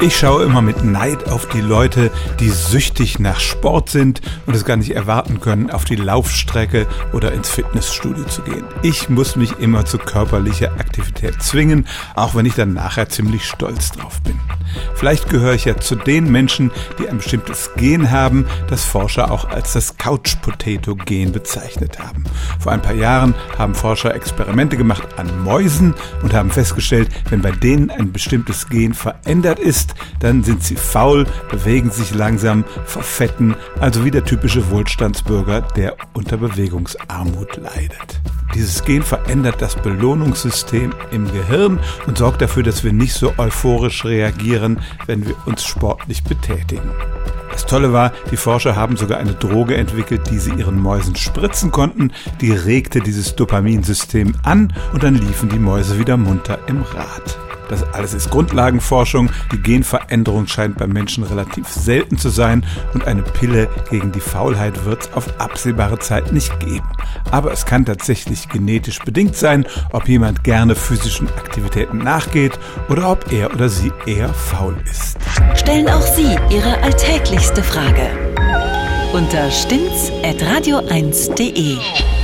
Ich schaue immer mit Neid auf die Leute, die süchtig nach Sport sind und es gar nicht erwarten können, auf die Laufstrecke oder ins Fitnessstudio zu gehen. Ich muss mich immer zu körperlicher Aktivität zwingen, auch wenn ich dann nachher ziemlich stolz drauf bin. Vielleicht gehöre ich ja zu den Menschen, die ein bestimmtes Gen haben, das Forscher auch als das Couch-Potato-Gen bezeichnet haben. Vor ein paar Jahren haben Forscher Experimente gemacht an Mäusen und haben festgestellt, wenn bei denen ein bestimmtes Gen verändert ist, dann sind sie faul, bewegen sich langsam, verfetten, also wie der typische Wohlstandsbürger, der unter Bewegungsarmut leidet. Dieses Gen verändert das Belohnungssystem im Gehirn und sorgt dafür, dass wir nicht so euphorisch reagieren, wenn wir uns sportlich betätigen. Das Tolle war, die Forscher haben sogar eine Droge entwickelt, die sie ihren Mäusen spritzen konnten. Die regte dieses Dopaminsystem an und dann liefen die Mäuse wieder munter im Rad. Das alles ist Grundlagenforschung. Die Genveränderung scheint beim Menschen relativ selten zu sein und eine Pille gegen die Faulheit wird es auf absehbare Zeit nicht geben. Aber es kann tatsächlich genetisch bedingt sein, ob jemand gerne physischen Aktivitäten nachgeht oder ob er oder sie eher faul ist. Stellen auch Sie Ihre alltäglichste Frage unter stimmt's at radio1.de.